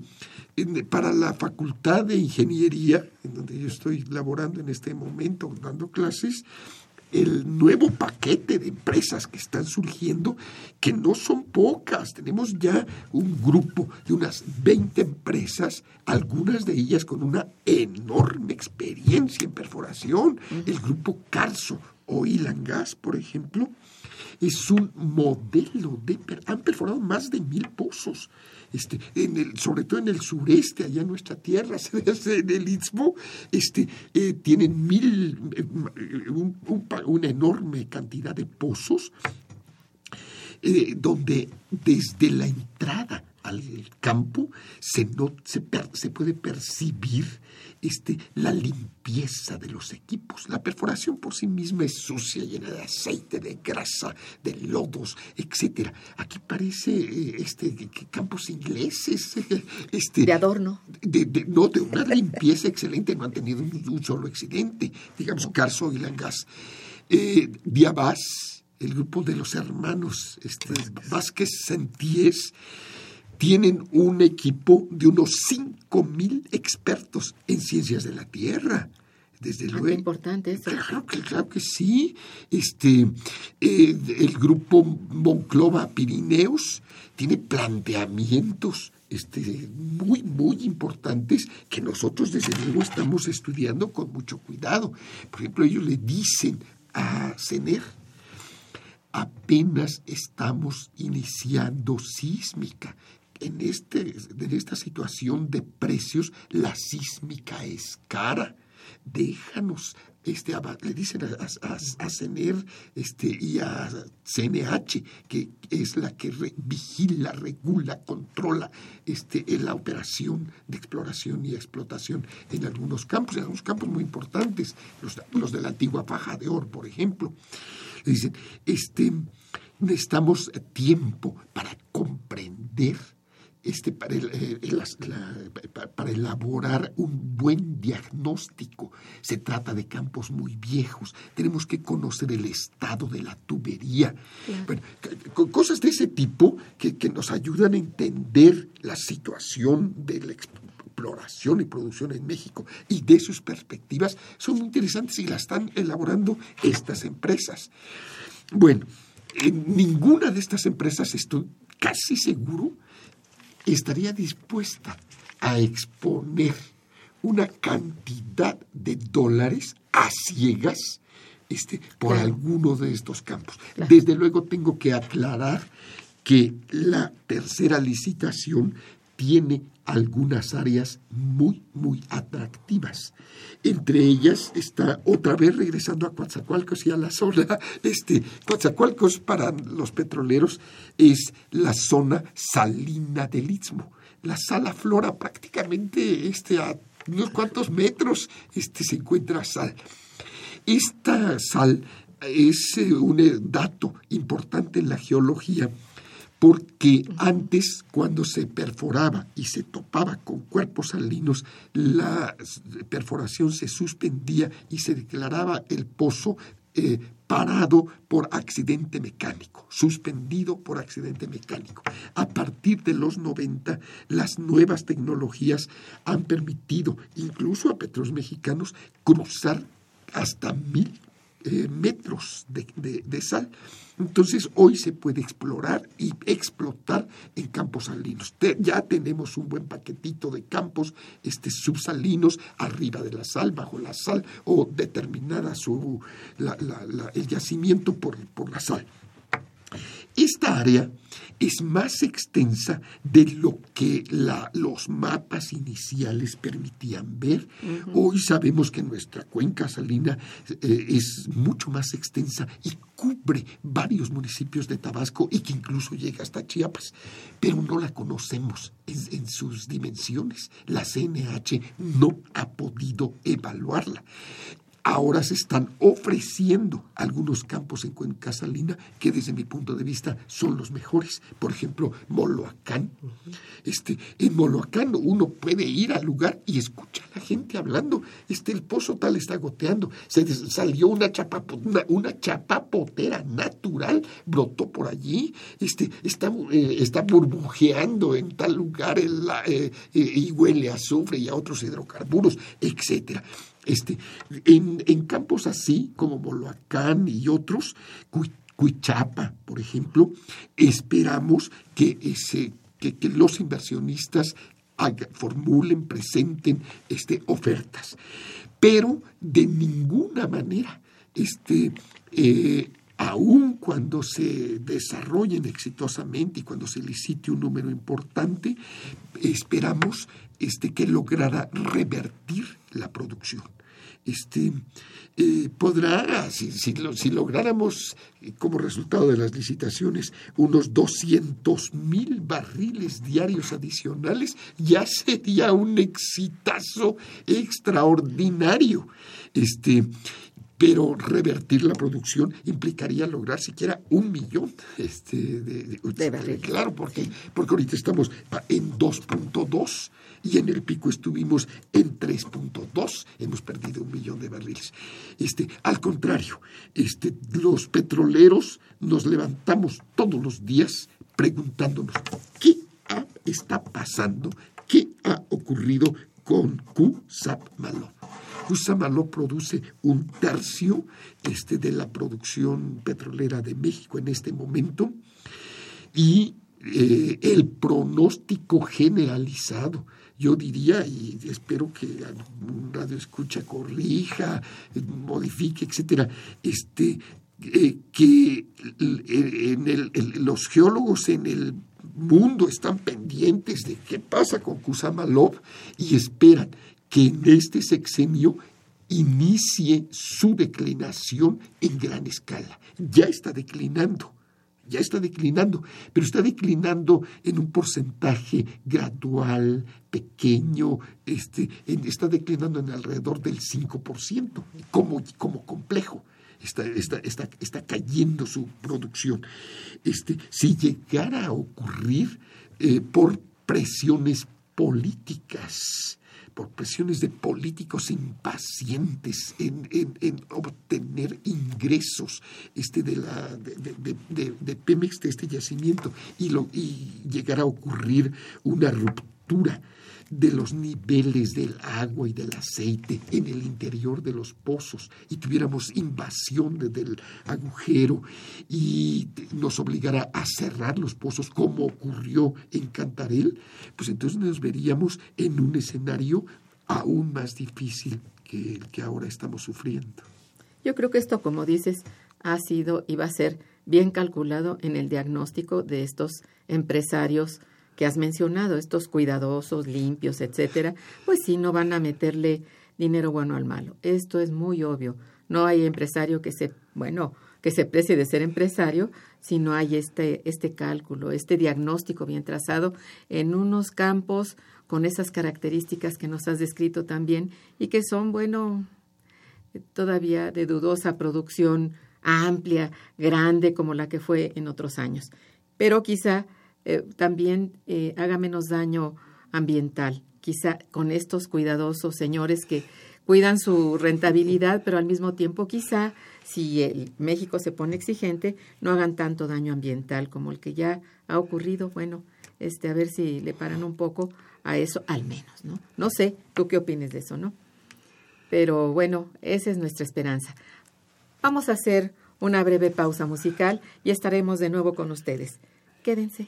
para la Facultad de Ingeniería, en donde yo estoy laborando en este momento, dando clases, el nuevo paquete de empresas que están surgiendo, que no son pocas. Tenemos ya un grupo de unas 20 empresas, algunas de ellas con una enorme experiencia en perforación. El grupo Carso Oil and Gas, por ejemplo, es un modelo de... Han perforado más de mil pozos este, sobre todo en el sureste, allá en nuestra tierra, en el Istmo, este, eh, tienen mil, eh, un, un, una enorme cantidad de pozos, eh, donde desde la entrada al campo se, no, se, per, se puede percibir este, la limpieza de los equipos. La perforación por sí misma es sucia, llena de aceite, de grasa, de lodos, etc. Aquí parece este, campos ingleses. Este, de adorno. De, de, no, de una limpieza excelente, no han tenido un, un solo accidente. Digamos, Carso y Langas. Eh, Diabás el grupo de los hermanos este, Vázquez Santíes, tienen un equipo de unos 5.000 expertos en ciencias de la Tierra. Desde Ah, luego. importante eso. Claro que, claro que sí. Este, eh, el grupo Monclova Pirineos tiene planteamientos este, muy, muy importantes que nosotros desde luego estamos estudiando con mucho cuidado. Por ejemplo, ellos le dicen a CENER, apenas estamos iniciando sísmica. En, este, en esta situación de precios, la sísmica es cara. Déjanos, este, le dicen a, a, CENER este, y a CNH, que es la que vigila, regula, controla este, la operación de exploración y explotación en algunos campos, en algunos campos muy importantes, los, los de la antigua faja de oro, por ejemplo. Le dicen, este, necesitamos tiempo para comprender este, para, el- eh, la- para elaborar un buen diagnóstico. Se trata de campos muy viejos. Tenemos que conocer el estado de la tubería. Bueno, cosas de ese tipo que, que nos ayudan a entender la situación de la exploración y producción en México y de sus perspectivas son muy interesantes y las están elaborando estas empresas. Bueno, en ninguna de estas empresas estoy casi seguro estaría dispuesta a exponer una cantidad de dólares a ciegas este, por Claro. alguno de estos campos. Claro. Desde luego tengo que aclarar que la tercera licitación tiene algunas áreas muy, muy atractivas. Entre ellas está otra vez regresando a Coatzacoalcos y a la zona, este, Coatzacoalcos para los petroleros es la zona salina del Istmo. La sal aflora prácticamente este, a unos cuantos metros este, se encuentra sal. Esta sal es eh, un eh, dato importante en la geología porque antes, cuando se perforaba y se topaba con cuerpos salinos, la perforación se suspendía y se declaraba el pozo eh, parado por accidente mecánico, suspendido por accidente mecánico. A partir de los 90, las nuevas tecnologías han permitido, incluso a petros mexicanos, cruzar hasta mil eh, metros de, sal. Entonces hoy se puede explorar y explotar en campos salinos. Ya tenemos un buen paquetito de campos este, subsalinos arriba de la sal, bajo la sal o determinada su, el yacimiento por, por la sal. Esta área es más extensa de lo que la- los mapas iniciales permitían ver. Hoy sabemos que nuestra cuenca salina eh, es mucho más extensa y cubre varios municipios de Tabasco y que incluso llega hasta Chiapas, pero no la conocemos en, en sus dimensiones. La CNH no ha podido evaluarla. Ahora se están ofreciendo algunos campos en Cuenca Salina que desde mi punto de vista son los mejores. Por ejemplo, Moloacán. Este, en Moloacán uno puede ir al lugar y escucha a la gente hablando. Este, el pozo tal está goteando. Se des- salió una, chapapo- una, una chapapotera natural, brotó por allí. Este, está, eh, está burbujeando en tal lugar el, eh, eh, y huele a azufre y a otros hidrocarburos, etcétera. Este, en, campos así como Moloacán y otros, Cui- Cuichapa, por ejemplo, esperamos que, ese, que, los inversionistas formulen, presenten este, ofertas. Pero de ninguna manera, este, eh, aun cuando se desarrollen exitosamente y cuando se licite un número importante, esperamos este, que lograra revertir la producción. Este, eh, podrá, si, si lográramos eh, como resultado de las licitaciones unos 200 mil barriles diarios adicionales, ya sería un exitazo extraordinario. Este, pero revertir la producción implicaría lograr siquiera un millón este, de, De barriles. Claro, porque, porque ahorita estamos en 2.2 y en el pico estuvimos en 3.2. Hemos perdido un millón de barriles. Este, al contrario, este, los petroleros nos levantamos todos los días preguntándonos qué está pasando, qué ha ocurrido con Q-Sap-Malo. Q-Sap-Malo produce un tercio este, de la producción petrolera de México en este momento y eh, el pronóstico generalizado. Yo diría, y espero que algún radio escucha corrija, modifique, etcétera, este, eh, que los geólogos en el mundo están pendientes de qué pasa con Kusamalov y esperan que en este sexenio inicie su declinación en gran escala. Ya está declinando ya está declinando, pero está declinando en un porcentaje gradual, pequeño, este, está declinando en alrededor del 5%, como, como complejo. Está, está, está, está cayendo su producción. Este, si llegara a ocurrir eh, por presiones políticas, por presiones de políticos impacientes en, en- en obtener ingresos este, de, la, de, de- Pemex, de este yacimiento, y, lo, y a ocurrir una ruptura de los niveles del agua y del aceite en el interior de los pozos y tuviéramos invasión desde el agujero y nos obligara a cerrar los pozos como ocurrió en Cantarel, pues entonces nos veríamos en un escenario aún más difícil que el que ahora estamos sufriendo. Yo creo que esto, como dices, ha sido y va a ser bien calculado en el diagnóstico de estos empresarios que has mencionado, estos cuidadosos, limpios, etcétera, pues sí, no van a meterle dinero bueno al malo. Esto es muy obvio. No hay empresario que se, bueno, que se precie de ser empresario si no hay este, este cálculo, este diagnóstico bien trazado en unos campos con esas características que nos has descrito también y que son, bueno, todavía de dudosa producción amplia, grande, como la que fue en otros años. Pero quizá eh, también eh, haga menos daño ambiental, quizá con estos cuidadosos señores que cuidan su rentabilidad, pero al mismo tiempo quizá si el México se pone exigente, no hagan tanto daño ambiental como el que ya ha ocurrido. Bueno, este, a ver si le paran un poco a eso, al menos, ¿no? No sé, ¿tú qué opinas de eso, no? Pero bueno, esa es nuestra esperanza. Vamos a hacer una breve pausa musical y estaremos de nuevo con ustedes. Quédense.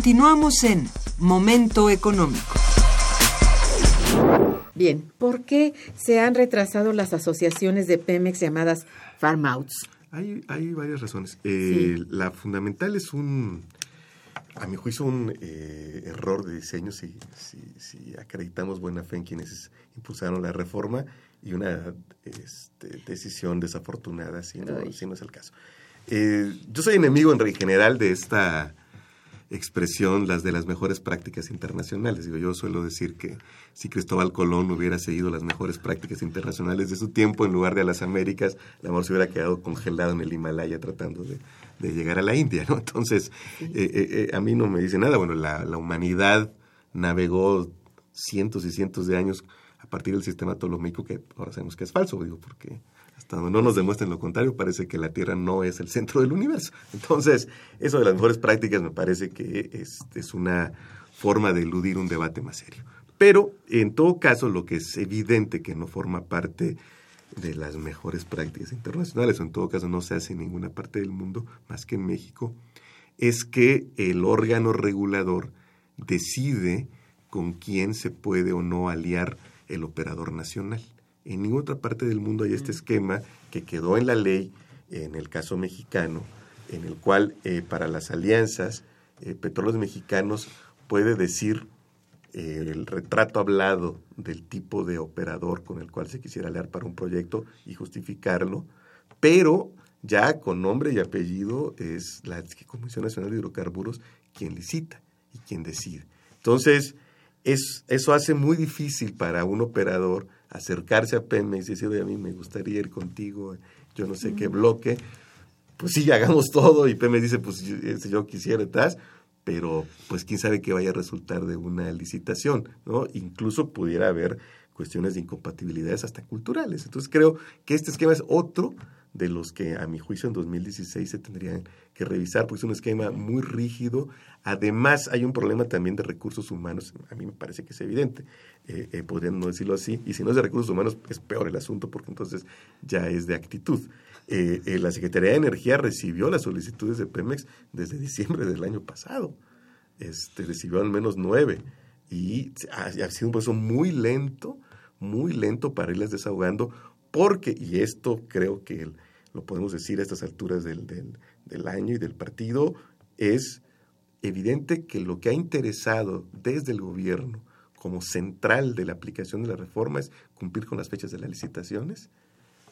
Continuamos en Momento Económico. Bien, ¿por qué se han retrasado las asociaciones de Pemex llamadas Farm Outs? Hay, hay varias razones. Eh, Sí. La fundamental es un, a mi juicio, un eh, error de diseño si, si, si acreditamos buena fe en quienes impulsaron la reforma y una este, decisión desafortunada si no, Ay. si no es el caso. Eh, yo soy enemigo en general de esta expresión las de las mejores prácticas internacionales. Digo, yo suelo decir que si Cristóbal Colón hubiera seguido las mejores prácticas internacionales de su tiempo en lugar de a las Américas, la amor se hubiera quedado congelado en el Himalaya tratando de, llegar a la India, ¿no? Entonces, eh, eh, eh, a mí no me dice nada. Bueno, la, la humanidad navegó cientos y cientos de años a partir del sistema ptolomeico que ahora sabemos que es falso, digo, porque no nos demuestren lo contrario, parece que la Tierra no es el centro del universo. Entonces, eso de las mejores prácticas me parece que es, es una forma de eludir un debate más serio. Pero, en todo caso, lo que es evidente que no forma parte de las mejores prácticas internacionales, o en todo caso no se hace en ninguna parte del mundo, más que en México, es que el órgano regulador decide con quién se puede o no aliar el operador nacional. En ninguna otra parte del mundo hay este esquema que quedó en la ley, en el caso mexicano, en el cual eh, para las alianzas, eh, Petróleos Mexicanos puede decir eh, el retrato hablado del tipo de operador con el cual se quisiera aliar para un proyecto y justificarlo, pero ya con nombre y apellido es la Comisión Nacional de Hidrocarburos quien licita y quien decide. Entonces, es, eso hace muy difícil para un operador acercarse a Pemex y decir, oye, a mí me gustaría ir contigo, yo no sé qué bloque, pues sí, hagamos todo y Pemex dice, pues yo, yo quisiera, estás, pero pues quién sabe qué vaya a resultar de una licitación, ¿no? Incluso pudiera haber cuestiones de incompatibilidades hasta culturales. Entonces creo que este esquema es otro de los que a mi juicio en 2016 se tendrían que revisar, porque es un esquema muy rígido. Además, hay un problema también de recursos humanos, a mí me parece que es evidente, eh, eh, podrían no decirlo así, y si no es de recursos humanos, es peor el asunto, porque entonces ya es de actitud. Eh, la Secretaría de Energía recibió las solicitudes de Pemex desde diciembre del año pasado, este, recibió al menos nueve, y ha, ha sido un proceso muy lento, muy lento para irlas desahogando porque, y esto creo que lo podemos decir a estas alturas del, año y del partido, es evidente que lo que ha interesado desde el gobierno como central de la aplicación de la reforma es cumplir con las fechas de las licitaciones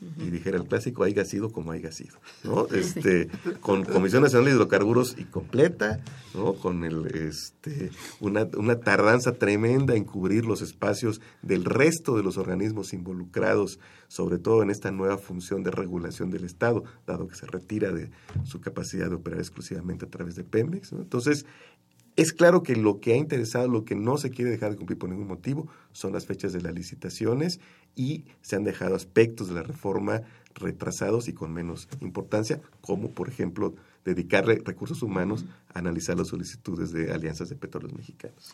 y dijera el clásico, haya sido como haya sido, ¿no? Este, con Comisión Nacional de Hidrocarburos y completa, ¿no? Con el, este, una, una tardanza tremenda en cubrir los espacios del resto de los organismos involucrados, sobre todo en esta nueva función de regulación del Estado, dado que se retira de su capacidad de operar exclusivamente a través de Pemex, Entonces, es claro que lo que ha interesado, lo que no se quiere dejar de cumplir por ningún motivo, son las fechas de las licitaciones y se han dejado aspectos de la reforma retrasados y con menos importancia, como por ejemplo dedicarle recursos humanos a analizar las solicitudes de alianzas de petróleos mexicanos.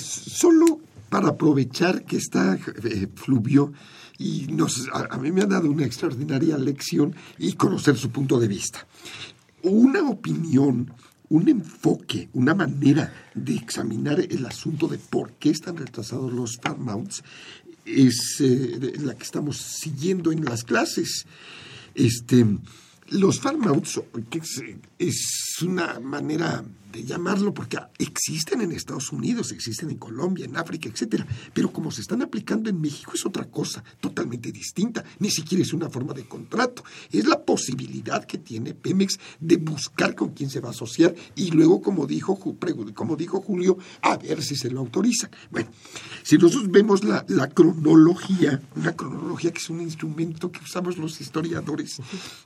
solo para aprovechar que está eh, Fluvio y nos, a mí me ha dado una extraordinaria lección y conocer su punto de vista. Una opinión un enfoque, una manera de examinar el asunto de por qué están retrasados los farm outs es eh, la que estamos siguiendo en las clases. Este, los farm outs es una manera llamarlo porque existen en Estados Unidos, existen en Colombia, en África, etcétera, pero como se están aplicando en México es otra cosa totalmente distinta, ni siquiera es una forma de contrato, es la posibilidad que tiene Pemex de buscar con quién se va a asociar y luego como dijo como dijo Julio, a ver si se lo autorizan. Bueno, si nosotros vemos la, la cronología, una cronología que es un instrumento que usamos los historiadores,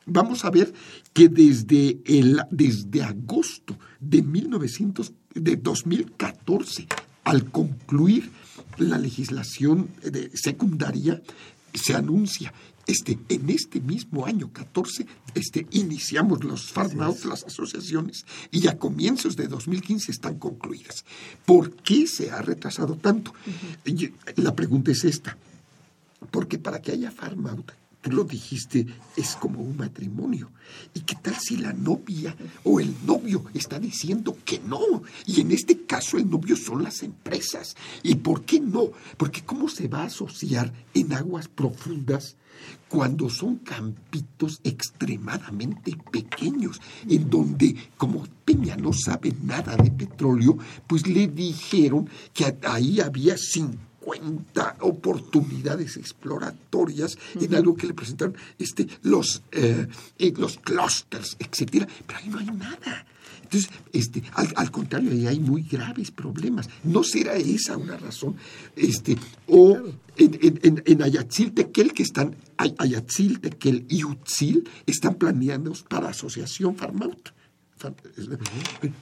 vamos a ver que desde el desde agosto de, 1900, de 2014, al concluir la legislación de secundaria, se anuncia este, en este mismo año 14 este, iniciamos los farm las asociaciones, y a comienzos de 2015 están concluidas. ¿Por qué se ha retrasado tanto? La pregunta es esta. Porque para que haya farm tú lo dijiste, es como un matrimonio. ¿Y qué tal si la novia o el novio está diciendo que no? Y en este caso el novio son las empresas. ¿Y por qué no? Porque ¿cómo se va a asociar en aguas profundas cuando son campitos extremadamente pequeños, en donde como Peña no sabe nada de petróleo, pues le dijeron que ahí había cinco cuenta oportunidades exploratorias en algo que le presentaron este, los, eh, los clusters, etcétera, pero ahí no hay nada. Entonces, este, al, contrario, ahí hay muy graves problemas. ¿No será esa una razón? Este, o en, en, en, Ayatzil-Tequel, que están, Ayatzil-Tequel y Utzil están planeados para asociación Farmaut.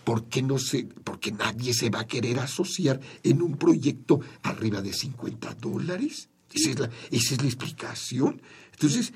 ¿Por qué no se, porque nadie se va a querer asociar en un proyecto arriba de 50 dólares? Esa es la, esa es la explicación. Entonces,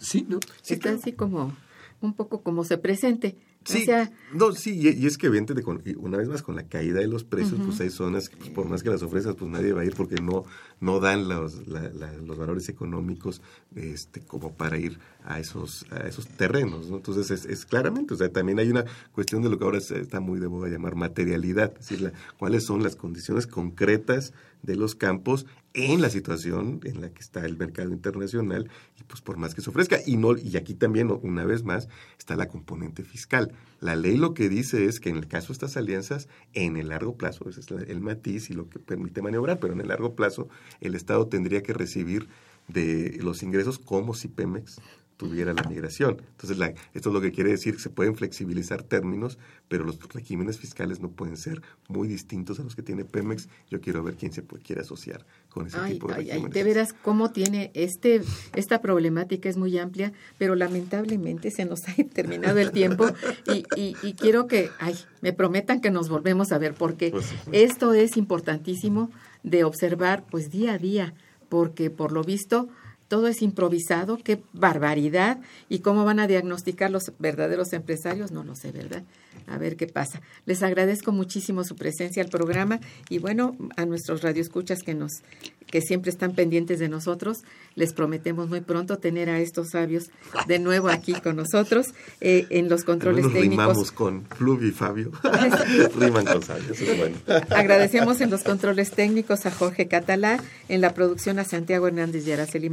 sí, ¿no? Está así como, un poco como se presente. Sí, no, sí, y, es que evidentemente, con, una vez más, con la caída de los precios, pues hay zonas que, pues, por más que las ofrezcas, pues nadie va a ir porque no, no dan los, los valores económicos este, como para ir a esos, a esos terrenos, ¿no? Entonces, es, es, claramente, o sea, también hay una cuestión de lo que ahora está muy de moda llamar materialidad, es decir, cuáles son las condiciones concretas de los campos en la situación en la que está el mercado internacional y pues por más que se ofrezca y no y aquí también una vez más está la componente fiscal. La ley lo que dice es que en el caso de estas alianzas en el largo plazo, ese es el matiz y lo que permite maniobrar, pero en el largo plazo el Estado tendría que recibir de los ingresos como si Pemex tuviera la migración. Entonces, la, esto es lo que quiere decir que se pueden flexibilizar términos, pero los regímenes fiscales no pueden ser muy distintos a los que tiene Pemex. Yo quiero ver quién se quiere asociar con ese tipo de ay, de veras, cómo tiene este esta problemática es muy amplia, pero lamentablemente se nos ha terminado el tiempo y, y, quiero que, ay, me prometan que nos volvemos a ver, porque pues esto es importantísimo de observar pues día a día, porque por lo visto todo es improvisado, qué barbaridad. ¿Y cómo van a diagnosticar los verdaderos empresarios? No lo sé, ¿verdad? A ver qué pasa. Les agradezco muchísimo su presencia al programa y bueno, a nuestros radioescuchas que nos que siempre están pendientes de nosotros. Les prometemos muy pronto tener a estos sabios de nuevo aquí con nosotros eh, en los controles nos técnicos. Rimamos con Fluvi y Fabio. Riman con sabios, bueno. Agradecemos en los controles técnicos a Jorge Catalá, en la producción a Santiago Hernández y Araceli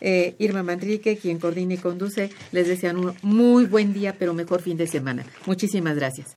Eh, Irma Manrique, quien coordina y conduce, les desean un muy buen día, pero mejor fin de semana. Muchísimas gracias.